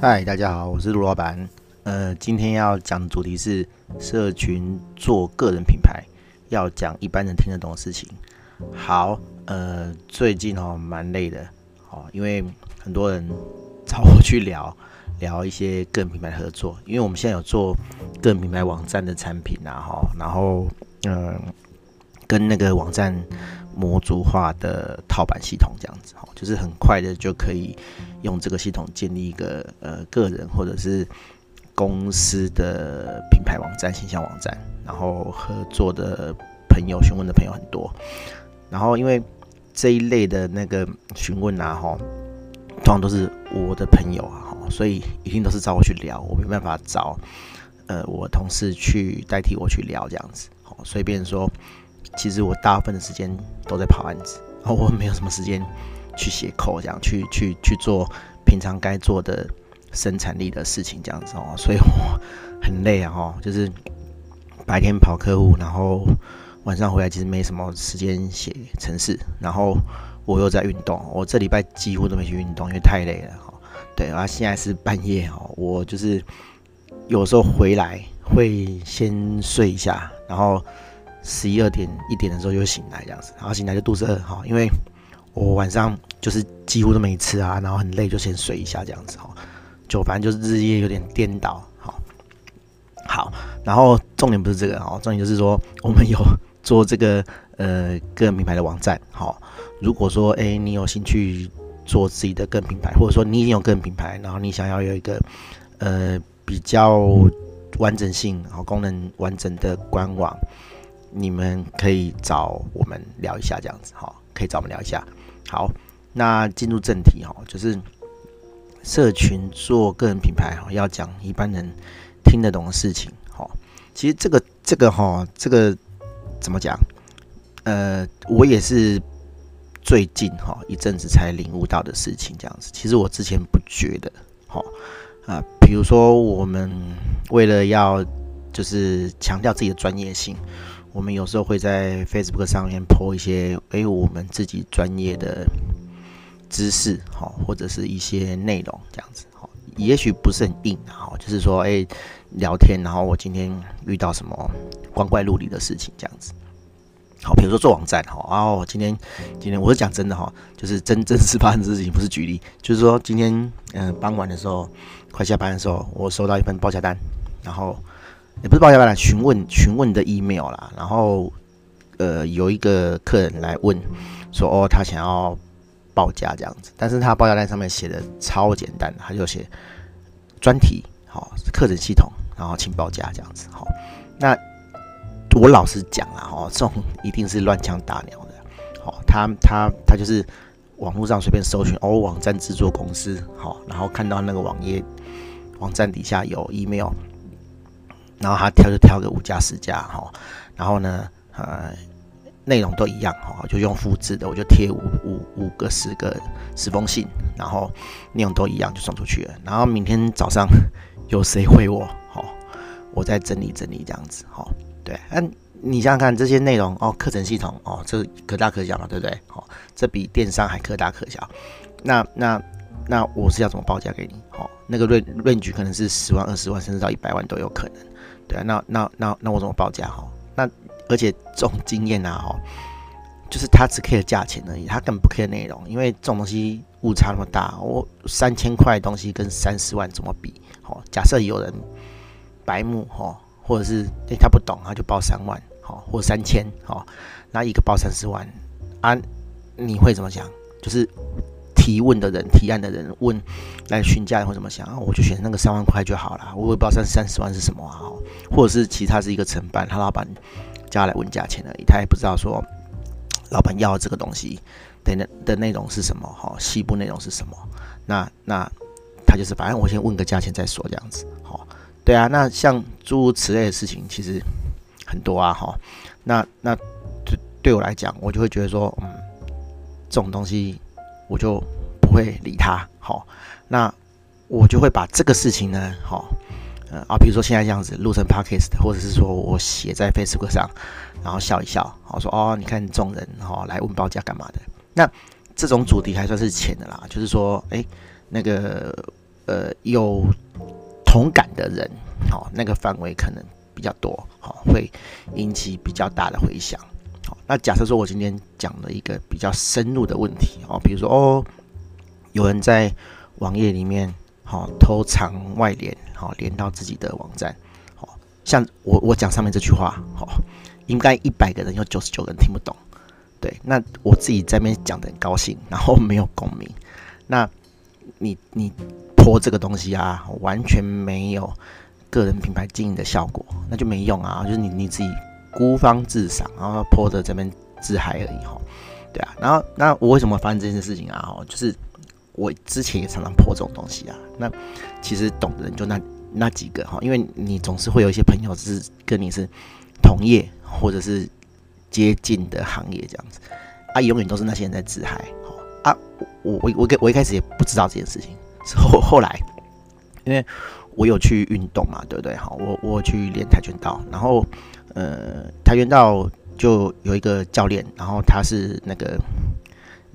嗨，大家好，我是卢老板。呃，今天要讲的主题是社群做个人品牌，要讲一般人听得懂的事情。好，呃，最近哦蛮累的，哦，因为很多人找我去聊 聊一些个人品牌合作，因为我们现在有做个人品牌网站的产品啊，哈，然后嗯、跟那个网站。模组化的套版系统这样子，哈，就是很快的就可以用这个系统建立一个呃个人或者是公司的品牌网站、形象网站，然后合作的朋友、询问的朋友很多，然后因为这一类的那个询问啊，哈，通常都是我的朋友啊，哈，所以一定都是找我去聊，我没办法找呃我同事去代替我去聊这样子，好，所以变成说。其实我大部分的时间都在跑案子，然后我没有什么时间去写 code，这样去去去做平常该做的生产力的事情，这样子哦，所以我很累啊，哈，就是白天跑客户，然后晚上回来其实没什么时间写程式，然后我又在运动，我这礼拜几乎都没去运动，因为太累了，哈，对，然后现在是半夜哦，我就是有时候回来会先睡一下，然后。十一二点一点的时候就醒来这样子，然后醒来就肚子饿哈，因为我晚上就是几乎都没吃啊，然后很累就先睡一下这样子哈，就反正就是日夜有点颠倒，好，好，然后重点不是这个哦，重点就是说我们有做这个呃个人品牌的网站，好，如果说哎你有兴趣做自己的个人品牌，或者说你已经有个人品牌，然后你想要有一个呃比较完整性好功能完整的官网。你们可以找我们聊一下，这样子哈，可以找我们聊一下。好，那进入正题哈，就是社群做个人品牌哈，要讲一般人听得懂的事情哈。其实这个这个哈，这个怎么讲？呃，我也是最近哈一阵子才领悟到的事情，这样子。其实我之前不觉得哈啊，比如说我们为了要就是强调自己的专业性。我们有时候会在 Facebook 上面 po 一些，哎，我们自己专业的知识，哈，或者是一些内容这样子，哈，也许不是很硬，哈，就是说，哎，聊天，然后我今天遇到什么光怪陆离的事情，这样子，好，比如说做网站，哈，然后今天，今天我是讲真的，哈，就是真 真实发生的事情，不是举例，就是说今天，嗯、傍晚的时候，快下班的时候，我收到一份报价单，然后。也不是报价单，询问询问的 email 啦。然后，呃，有一个客人来问说：“哦，他想要报价这样子。”但是他报价单上面写的超简单，他就写专题，好，课程系统，然后请报价这样子。好，那我老实讲啊，哈，这种一定是乱枪打鸟的。好，他他他就是网络上随便搜寻哦，网站制作公司，好，然后看到那个网页网站底下有 email。然后他挑就挑个五家十家哈，然后呢，呃，内容都一样哈，就用复制的，我就贴五五五个十个十封信，然后内容都一样就送出去了。然后明天早上有谁回我？好，我再整理整理这样子。好，对，那你想想看这些内容哦，课程系统哦，这可大可小嘛，对不对？好，这比电商还可大可小。那那那我是要怎么报价给你？好，那个 range 可能是十万、二十万，甚至到一百万都有可能。对啊，那那那那我怎么报价哈？那而且这种经验啊哈，就是他只 care 价钱而已，他根本不 care 内容，因为这种东西误差那么大，我三千块的东西跟三十万怎么比？好，假设有人白目哈，或者是他不懂，他就报三万好，或三千好，那一个报三十万啊，你会怎么想？就是。提问的人、提案的人问来询价或怎么想啊，我就选那个三万块就好了。我也不知道三三十万是什么啊，或者是其他是一个承办，他老板叫来问价钱而已，他也不知道说老板要这个东西的的内容是什么哈，细部内容是什么。那那他就是反正我先问个价钱再说这样子。好，对啊，那像诸如此类的事情其实很多啊哈。那那对对我来讲，我就会觉得说，嗯，这种东西我就。不会理他，好，那我就会把这个事情呢，好，呃啊，比如说现在这样子录成 podcast，或者是说我写在 Facebook 上，然后笑一笑，好说哦，你看众人哈来问报价干嘛的？那这种主题还算是浅的啦，就是说，哎，那个呃有同感的人，好、那个范围可能比较多，好、会引起比较大的回响。好、那假设说我今天讲了一个比较深入的问题，哦，比如说哦，有人在网页里面，好、哦，偷藏外联，好、哦，连到自己的网站，好、哦，像我我讲上面这句话，好、哦，应该一百个人有九十九个人听不懂。对，那我自己在那边讲的很高兴，然后没有共鸣。那你你泼这个东西啊，完全没有个人品牌经营的效果，那就没用啊。就是你你自己孤芳自赏，然后泼的这边自嗨而已哈。对啊，然后那我为什么发生这件事情啊？哦，就是我之前也常常破这种东西啊。那其实懂的人就那那几个哈，因为你总是会有一些朋友是跟你是同业或者是。接近的行业这样子啊，永远都是那些人在自嗨。啊，我我我我一开始也不知道这件事情，后后来，因为我有去运动嘛，对不对？好，我我去练跆拳道，然后呃，跆拳道就有一个教练，然后他是那个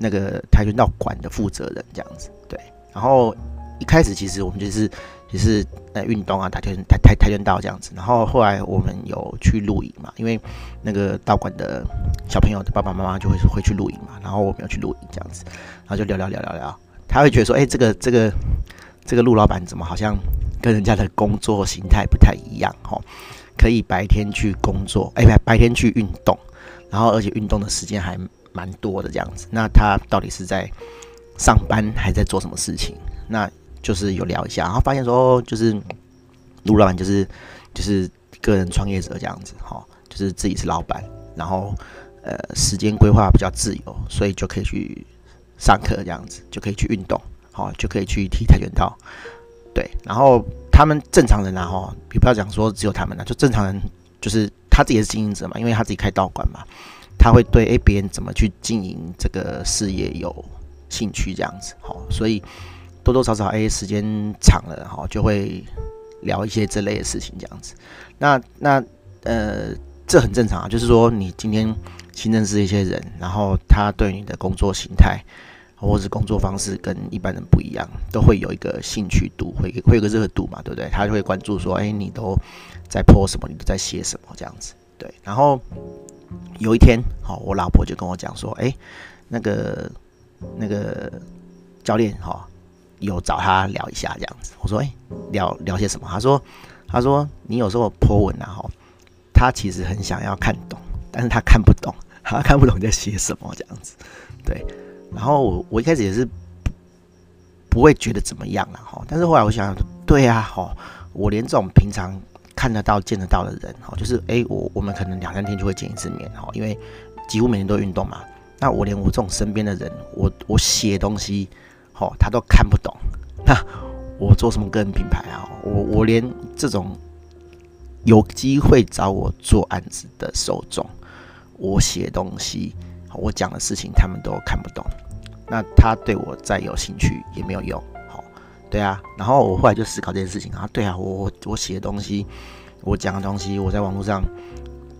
那个跆拳道馆的负责人这样子，对。然后一开始其实我们就是。也是呃运动啊，跆拳跆跆跆拳道这样子，然后后来我们有去露营嘛，因为那个道馆的小朋友的爸爸妈妈就会会去露营嘛，然后我们要去露营这样子，然后就聊聊聊聊聊，他会觉得说，哎、这个这个这个陆老板怎么好像跟人家的工作形态不太一样哈？可以白天去工作，哎、白白天去运动，然后而且运动的时间还蛮多的这样子，那他到底是在上班还在做什么事情？那？就是有聊一下，然后发现说，就是卢老板就是就是个人创业者这样子，哈，就是自己是老板，然后呃时间规划比较自由，所以就可以去上课这样子，就可以去运动，好，就可以去踢跆拳道，对，然后他们正常人啊，哈，你不要讲说只有他们啊，就正常人就是他自己是经营者嘛，因为他自己开道馆嘛，他会对诶别人怎么去经营这个事业有兴趣这样子，好，所以。多多少少，哎，时间长了哈，就会聊一些这类的事情，这样子。那那呃，这很正常啊，就是说你今天新认识一些人，然后他对你的工作形态或是工作方式跟一般人不一样，都会有一个兴趣度，会会有个热度嘛，对不对？他就会关注说，哎，你都在 po 什么，你都在写什么，这样子。对。然后有一天，好，我老婆就跟我讲说，哎，那个那个教练，哈。有找他聊一下这样子，我说哎、聊聊些什么？他说，他说你有时候 po 文啊，哈，他其实很想要看懂，但是他看不懂，他看不懂在写什么这样子，对。然后我我一开始也是不会觉得怎么样了哈，但是后来我想，对啊，哈，我连这种平常看得到、见得到的人，哈，就是哎、我我们可能两三天就会见一次面，哈，因为几乎每天都运动嘛。那我连我这种身边的人，我我写东西。哦，他都看不懂。那我做什么个人品牌啊？我我连这种有机会找我做案子的受众，我写东西，我讲的事情，他们都看不懂。那他对我再有兴趣也没有用。对啊。然后我后来就思考这件事情啊，对啊，我我我写的东西，我讲的东西，我在网络上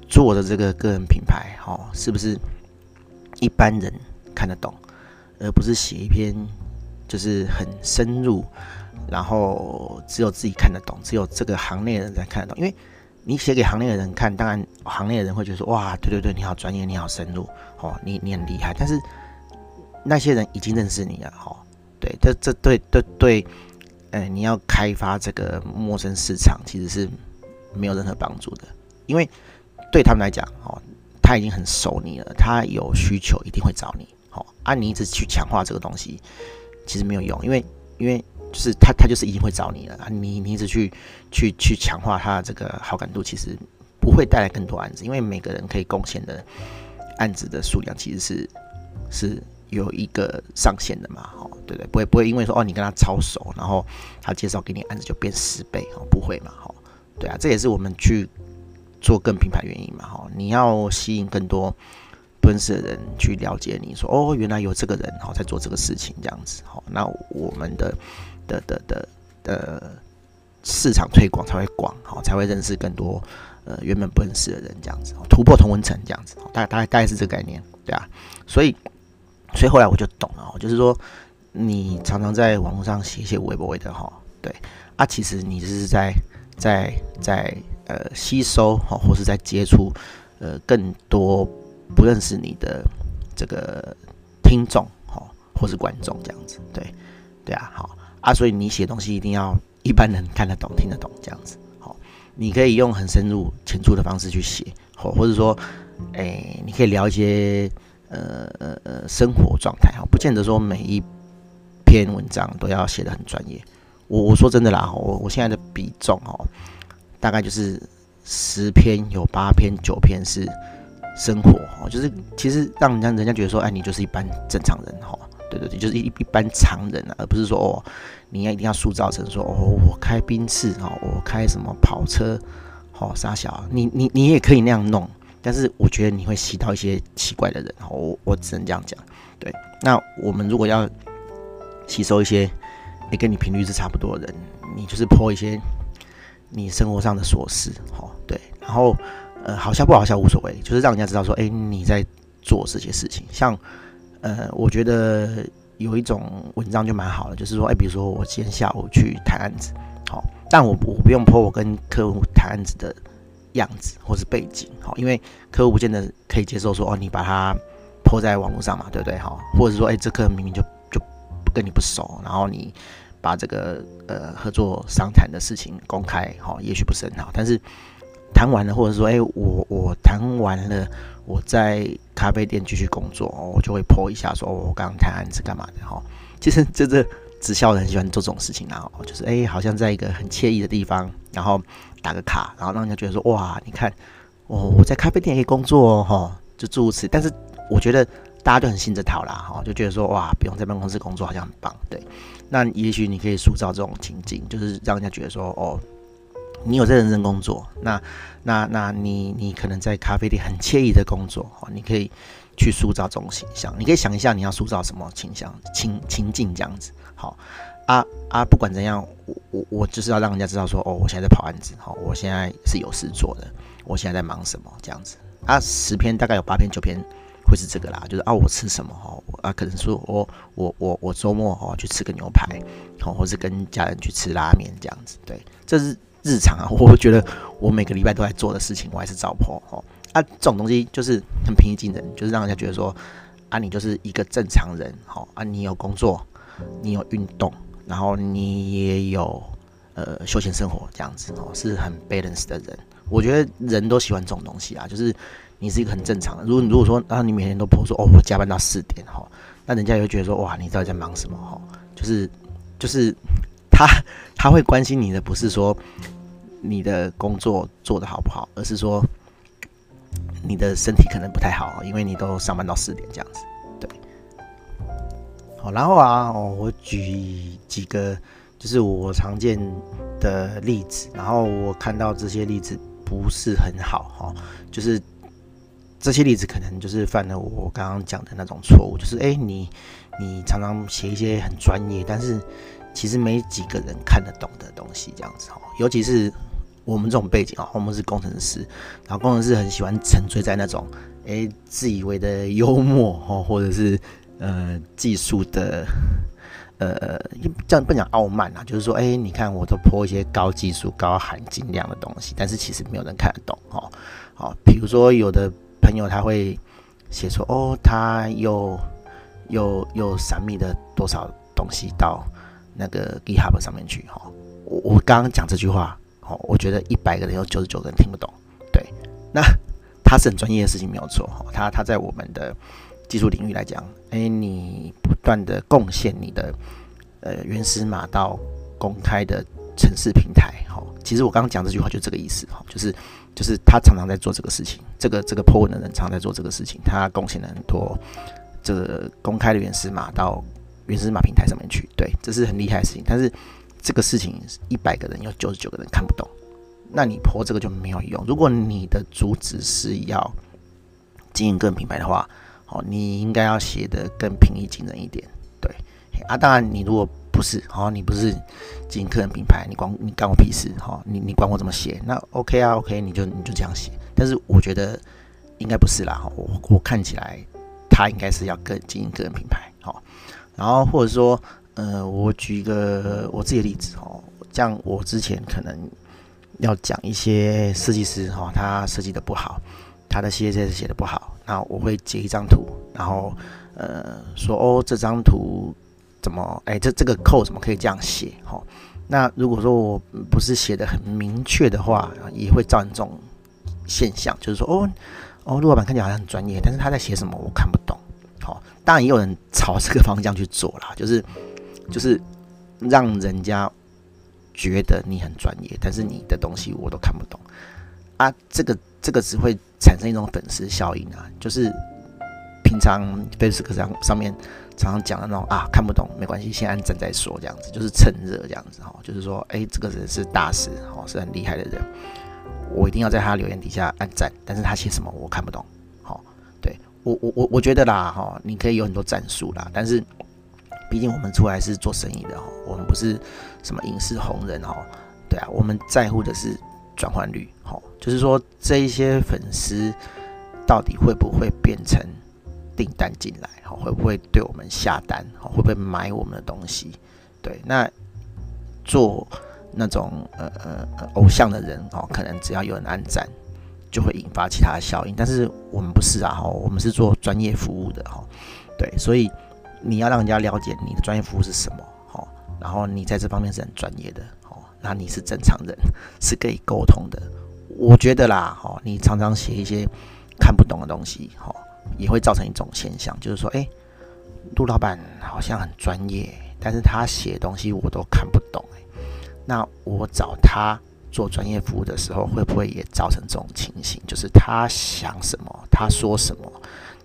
做的这个个人品牌，哦，是不是一般人看得懂，而不是写一篇。就是很深入，然后只有自己看得懂，只有这个行内的人才看得懂。因为你写给行内的人看，当然行内的人会觉得说：“哇，对对对，你好专业，你好深入，哦，你你很厉害。”但是那些人已经认识你了，哦，对，这这对对对，哎，你要开发这个陌生市场，其实是没有任何帮助的。因为对他们来讲，哦，他已经很熟你了，他有需求一定会找你，哦，啊，你一直去强化这个东西。其实没有用，因为因为就是他他就是一定会找你了啊，你你一直去去去强化他的这个好感度，其实不会带来更多案子，因为每个人可以贡献的案子的数量其实是是有一个上限的嘛，哦，对对，不会不会因为说哦你跟他超熟，然后他介绍给你案子就变十倍哦，不会嘛，哈，对啊，这也是我们去做更品牌原因嘛，哈，你要吸引更多。不认识的人去了解你说哦，原来有这个人好在做这个事情这样子好，那我们的的的的的市场推广才会广好，才会认识更多呃原本不认识的人这样子，突破同温层这样子，大概大概大概是这个概念对啊，所以所以后来我就懂了，就是说你常常在网络上写一些微博的哈，对啊，其实你就是在在在呃吸收哈，或是在接触呃更多不认识你的这个听众哈，或是观众这样子，对对啊，好啊，所以你写东西一定要一般人看得懂、听得懂这样子，好，你可以用很深入浅出的方式去写，或或者说，哎，你可以聊一些呃呃呃生活状态哈，不见得说每一篇文章都要写得很专业。我我说真的啦，我我现在的比重哦，大概就是十篇有八篇九篇是生活哦，就是其实让人家人家觉得说，哎，你就是一般正常人哈，对对对，就是一一般常人啊，而不是说哦，你要一定要塑造成说哦，我开宾士哦，我开什么跑车哦，傻小，你你你也可以那样弄，但是我觉得你会吸到一些奇怪的人，我我只能这样讲，对，那我们如果要。吸收一些，你跟你频率是差不多的人，你就是泼一些你生活上的琐事，哈，对，然后呃，好笑不好笑无所谓，就是让人家知道说，哎，你在做这些事情。像呃，我觉得有一种文章就蛮好的，就是说，哎，比如说我今天下午去谈案子，好，但我我不用 po 我跟客户谈案子的样子或是背景，好，因为客户不见得可以接受说，哦，你把它泼在网络上嘛，对不对？哈，或者说，哎，这客明明就就。跟你不熟，然后你把这个呃合作商谈的事情公开，哈，也许不是很好。但是谈完了，或者说，哎，我我谈完了，我在咖啡店继续工作，我就会泼一下说，说我刚刚谈案子干嘛的，哈。其实这这直销人很喜欢做这种事情，然后就是哎，好像在一个很惬意的地方，然后打个卡，然后让人家觉得说，哇，你看，我我在咖啡店也可以工作，哈，就诸如此。但是我觉得。大家都很信这套啦，哈，就觉得说哇，不用在办公室工作好像很棒，对。那也许你可以塑造这种情境，就是让人家觉得说哦，你有在认真工作，那那那你你可能在咖啡店很惬意的工作，哈，你可以去塑造这种形象。你可以想一下你要塑造什么倾向情情境这样子，好啊啊，不管怎样，我我我就是要让人家知道说哦，我现在在跑案子，哈，我现在是有事做的，我现在在忙什么这样子啊，十篇大概有八篇九篇。会是这个啦，就是啊，我吃什么哈啊，可能说我我我我周末哈去吃个牛排，好，或是跟家人去吃拉面这样子，对，这是日常啊。我觉得我每个礼拜都在做的事情，我还是照破哦啊，这种东西就是很平易近人，就是让人家觉得说啊，你就是一个正常人，好啊，你有工作，你有运动，然后你也有呃休闲生活这样子哦，是很 balance 的人。我觉得人都喜欢这种东西啊，就是。你是一个很正常的。如果如果说啊，你每天都 po 说哦，我加班到四点哈，那人家也会觉得说哇，你到底在忙什么哈？就是就是他他会关心你的，不是说你的工作做得好不好，而是说你的身体可能不太好，因为你都上班到四点这样子。对，好，然后啊，哦我举几个就是我常见的例子，然后我看到这些例子不是很好哈，就是。这些例子可能就是犯了我刚刚讲的那种错误，就是诶，你你常常写一些很专业，但是其实没几个人看得懂的东西，这样子哦。尤其是我们这种背景啊，我们是工程师，然后工程师很喜欢沉醉在那种诶自以为的幽默哦，或者是呃技术的呃这样不讲傲慢啊，就是说哎，你看我都泼一些高技术、高含金量的东西，但是其实没有人看得懂哦。好，比如说有的。朋友他会写说哦，他又又又闪密的多少东西到那个 GitHub 上面去哈。我我刚刚讲这句话哦，我觉得一百个人有九十九个人听不懂。对，那他是很专业的事情没有错哈。他他在我们的技术领域来讲，哎，你不断的贡献你的呃原始码到公开的城市平台哈。其实我刚刚讲这句话就这个意思哈，就是。就是他常常在做这个事情，这个这个 po 文的人常常在做这个事情，他贡献了很多这个公开的原始码到原始码平台上面去，对，这是很厉害的事情。但是这个事情一百个人有九十九个人看不懂，那你 po 这个就没有用。如果你的主旨是要经营个人品牌的话，哦，你应该要写的更平易近人一点，对啊。当然，你如果不是，好，你不是经营个人品牌，你管你干我屁事，哈，你你管我怎么写，那 OK 啊，OK，你就你就这样写。但是我觉得应该不是啦，我我看起来他应该是要更经营个人品牌，好，然后或者说，呃，我举一个我自己的例子，哈，像我之前可能要讲一些设计师哈，他设计的不好，他的 CSS 写的不好，那我会截一张图，然后呃说哦，这张图怎么哎这这个 code 怎么可以这样写哈？那如果说我不是写的很明确的话，也会造成这种现象，就是说哦哦，陆老板看起来好像很专业，但是他在写什么我看不懂。好，当然也有人朝这个方向去做啦，就是就是让人家觉得你很专业，但是你的东西我都看不懂啊。这个这个只会产生一种粉丝效应啊，就是平常 Facebook 上上面常常讲的那种啊，看不懂没关系，先按赞再说，这样子就是趁热这样子哈，就是说哎、这个人是大师哦，是很厉害的人，我一定要在他留言底下按赞，但是他写什么我看不懂。好，对我我我我觉得啦，哈，你可以有很多战术啦，但是毕竟我们出来是做生意的哈，我们不是什么影视红人哈，对啊，我们在乎的是转换率，哈，就是说这一些粉丝到底会不会变成订单进来，哈，会不会对我们下单，哈，会不会买我们的东西？对，那做那种呃呃偶像的人哦，可能只要有人按赞。就会引发其他的效应，但是我们不是啊，哈，我们是做专业服务的，哈，对，所以你要让人家了解你的专业服务是什么，哈，然后你在这方面是很专业的，那你是正常人，是可以沟通的。我觉得啦，哦，你常常写一些看不懂的东西，哦，也会造成一种现象，就是说，哎，陆老板好像很专业，但是他写东西我都看不懂，哎，那我找他。做专业服务的时候，会不会也造成这种情形？就是他想什么，他说什么，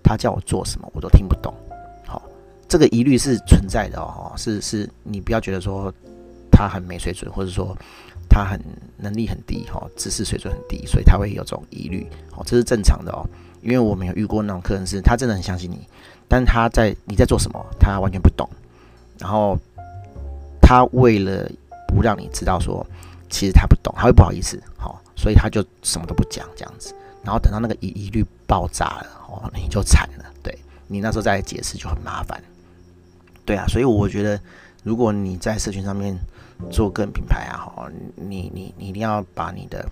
他叫我做什么，我都听不懂。好，这个疑虑是存在的哦。是是，你不要觉得说他很没水准，或者说他很能力很低，哈，知识水准很低，所以他会有这种疑虑。哦，这是正常的哦。因为我没有遇过那种客人，是他真的很相信你，但他在你在做什么，他完全不懂。然后他为了不让你知道说。其实他不懂，他会不好意思，好，所以他就什么都不讲这样子，然后等到那个疑疑虑爆炸了，哦，你就惨了，对，你那时候再来解释就很麻烦，对啊，所以我觉得如果你在社群上面做个人品牌啊，哈，你你你一定要把你的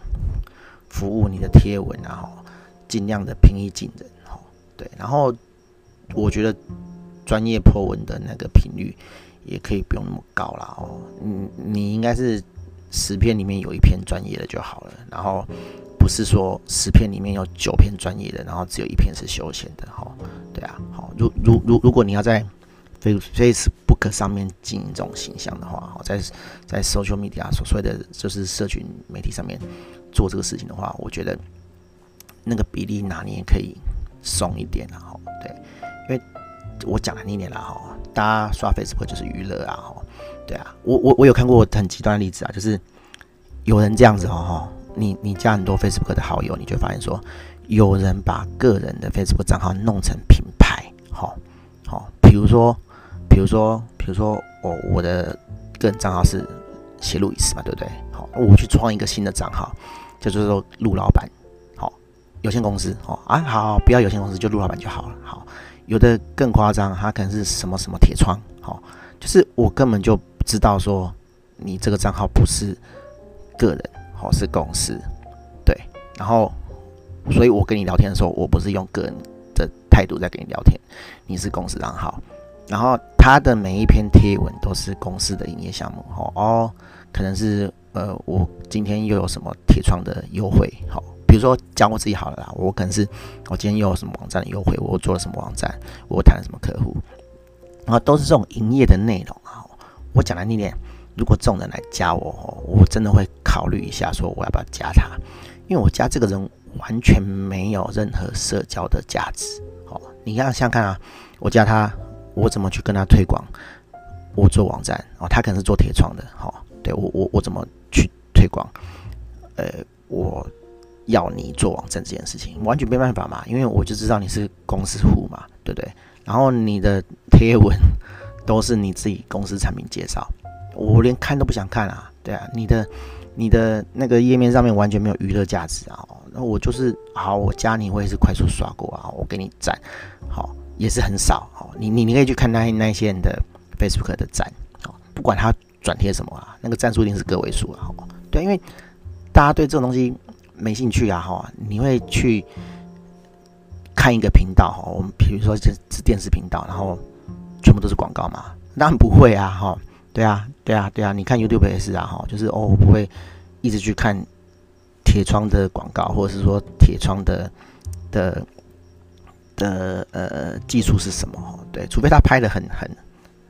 服务、你的贴文啊，哈，尽量的平易近人，哈，对，然后我觉得专业破文的那个频率也可以不用那么高了哦，你你应该是。十篇里面有一篇专业的就好了，然后不是说十篇里面有九篇专业的，然后只有一篇是休闲的，哈，对啊，好，如如如如果你要在 Facebook 上面经营这种形象的话，在在 Social Media 所谓的就是社群媒体上面做这个事情的话，我觉得那个比例拿捏可以松一点，然后对，因为我讲了那年了哈，大家刷 Facebook 就是娱乐啊，哈。对啊，我我我有看过很极端的例子啊，就是有人这样子哦，哈你你加很多 Facebook 的好友，你就发现说，有人把个人的 Facebook 账号弄成品牌，好，好，比如说，比如说，比如说，我我的个人账号是写路易斯嘛，对不对？好，我去创一个新的账号，就是说陆老板，好，有限公司，哦啊，好，不要有限公司，就陆老板就好了，好，有的更夸张，他可能是什么什么铁窗，好，就是我根本就。知道说你这个账号不是个人，哦，是公司，对。然后，所以我跟你聊天的时候，我不是用个人的态度在跟你聊天，你是公司账号。然后他的每一篇贴文都是公司的营业项目，哦哦，可能是呃，我今天又有什么铁窗的优惠，好，比如说讲我自己好了啦，我可能是我今天又有什么网站的优惠，我做了什么网站，我谈了什么客户，然后都是这种营业的内容啊。我讲的那点，如果这种人来加我，我真的会考虑一下，说我要不要加他，因为我加这个人完全没有任何社交的价值。哦，你看，想想看啊，我加他，我怎么去跟他推广？我做网站哦，他可能是做铁窗的，好，对我我我怎么去推广？呃，我要你做网站这件事情，完全没办法嘛，因为我就知道你是公司户嘛，对不对？然后你的贴文。都是你自己公司产品介绍，我连看都不想看啊！对啊，你的你的那个页面上面完全没有娱乐价值啊！那我就是好，我加你，我也是快速刷过啊，我给你赞，好，也是很少。哦，你你你可以去看那那些人的 Facebook 的赞，哦，不管他转贴什么啊，那个赞数一定是个位数啊，好，对，因为大家对这种东西没兴趣啊，哈，你会去看一个频道哈，我们比如说这是电视频道，然后全部都是广告嘛？当然不会啊，哈，对啊，对啊，对啊，你看 YouTube 也是啊，哈，就是哦，我不会一直去看铁窗的广告，或者是说铁窗的的的呃技术是什么？对，除非他拍的很很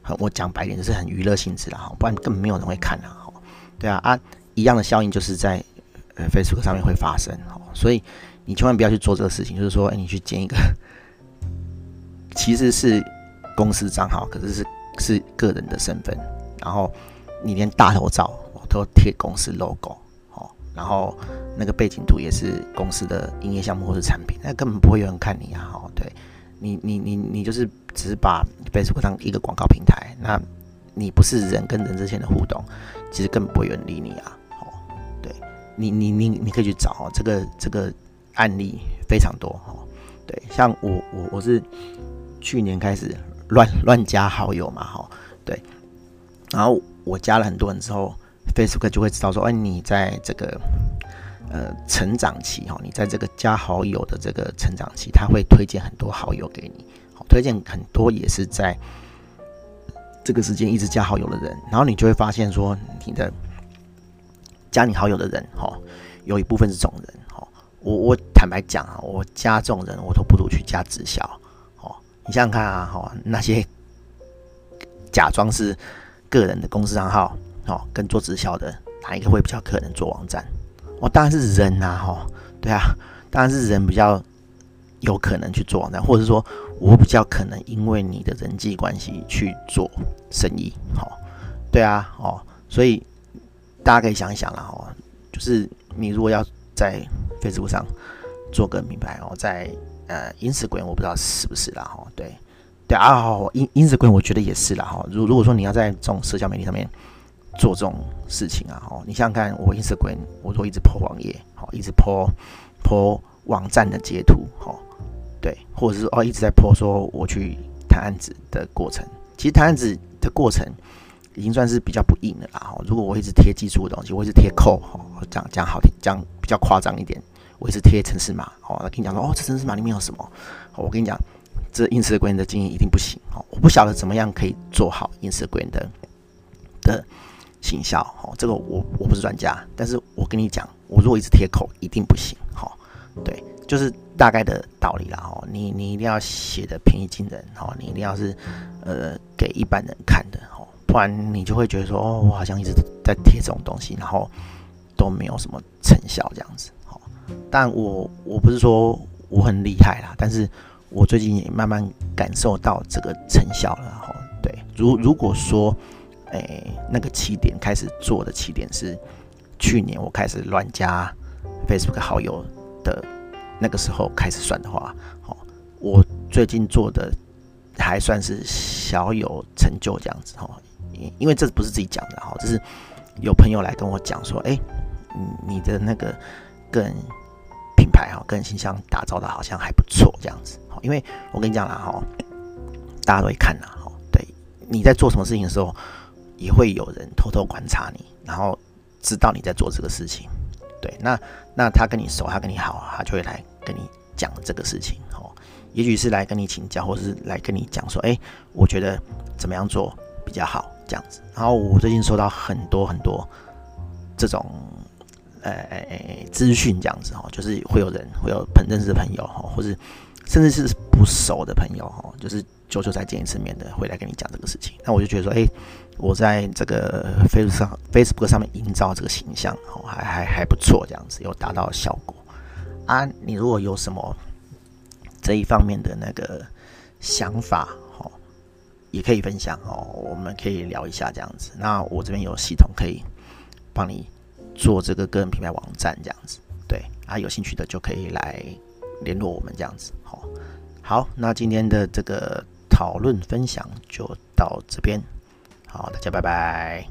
很。我讲白点就是很娱乐性质的哈，不然根本没有人会看的哈。对啊啊，一样的效应就是在呃 Facebook 上面会发生哈，所以你千万不要去做这个事情，就是说，哎，你去建一个 其实是公司账号，可是是是个人的身份，然后你连大头照都贴公司 logo，然后那个背景图也是公司的营业项目或是产品，那根本不会有人看你啊，哈，对。你你你你就是只是把 Facebook 当一个广告平台，那你不是人跟人之间的互动，其实根本不会有人理你啊。哦，对，你你你你可以去找哦，这个这个案例非常多哦。对，像我我我是去年开始乱乱加好友嘛，哈，对，然后我加了很多人之后，Facebook 就会知道说，哎，你在这个。呃，成长期哈，你在这个加好友的这个成长期，他会推荐很多好友给你，推荐很多也是在这个时间一直加好友的人，然后你就会发现说，你的加你好友的人哈，有一部分是这种人哈，我我坦白讲啊，我加这种人，我都不如去加直销，哦，你想想看啊，哈，那些假装是个人的公司账号，哦，跟做直销的，哪一个会比较可能做网站？哦、当然是人呐，哈，对啊，当然是人比较有可能去做网站，或者是说我比较可能因为你的人际关系去做生意，哈，对啊，哦，所以大家可以想一想啦，哦，就是你如果要在 Facebook 上做个品牌哦，在呃 Instagram 我不知道是不是啦，哈，对，对啊，In Instagram 我觉得也是啦，哈，如如果说你要在这种社交媒体上面。做这种事情啊，哦，你想想看，我 Instagram 我都一直 po 网页，好，一直 po po 网站的截图，好，对，或者是哦一直在 po 说我去谈案子的过程，其实谈案子的过程已经算是比较不硬的啦，哈，如果我一直贴技术的东西，我一直贴扣，讲讲好听，讲比较夸张一点，我一直贴城市码，哦，跟你讲说，哦，这城市码里面有什么？我跟你讲，这 Instagram 的经营一定不行，哦，我不晓得怎么样可以做好 Instagram 的的。行销哦，这个我我不是专家，但是我跟你讲，我如果一直贴口，一定不行哈。对，就是大概的道理啦哈。你你一定要写的平易近人哈，你一定要是呃给一般人看的哈，不然你就会觉得说哦，我好像一直在贴这种东西，然后都没有什么成效这样子哈。但我我不是说我很厉害啦，但是我最近也慢慢感受到这个成效了哈。对，如如果说。诶、那个起点开始做的起点是去年我开始乱加 Facebook 好友的那个时候开始算的话，哦，我最近做的还算是小有成就这样子哈，因为这不是自己讲的哈，这是有朋友来跟我讲说，哎，你的那个个人品牌哈，个人形象打造的好像还不错这样子哦，因为我跟你讲了哈，大家都会看呐，哈，对，你在做什么事情的时候。也会有人偷偷观察你，然后知道你在做这个事情，对，那那他跟你熟，他跟你好，他就会来跟你讲这个事情，哦，也许是来跟你请教，或是来跟你讲说，哎，我觉得怎么样做比较好，这样子。然后我最近收到很多很多这种，呃，资讯这样子，哦，就是会有人会有很认识的朋友，哦，或是甚至是不熟的朋友，哈，就是。久久才见一次面的，会来跟你讲这个事情，那我就觉得说，哎，我在这个 Facebook 上，Facebook 上面营造这个形象，哦，还还还不错，这样子有达到效果啊。你如果有什么这一方面的那个想法，哦，也可以分享哦，我们可以聊一下这样子。那我这边有系统可以帮你做这个个人品牌网站这样子，对啊，有兴趣的就可以来联络我们这样子好。好那今天的这个讨论分享就到这边。好大家拜拜。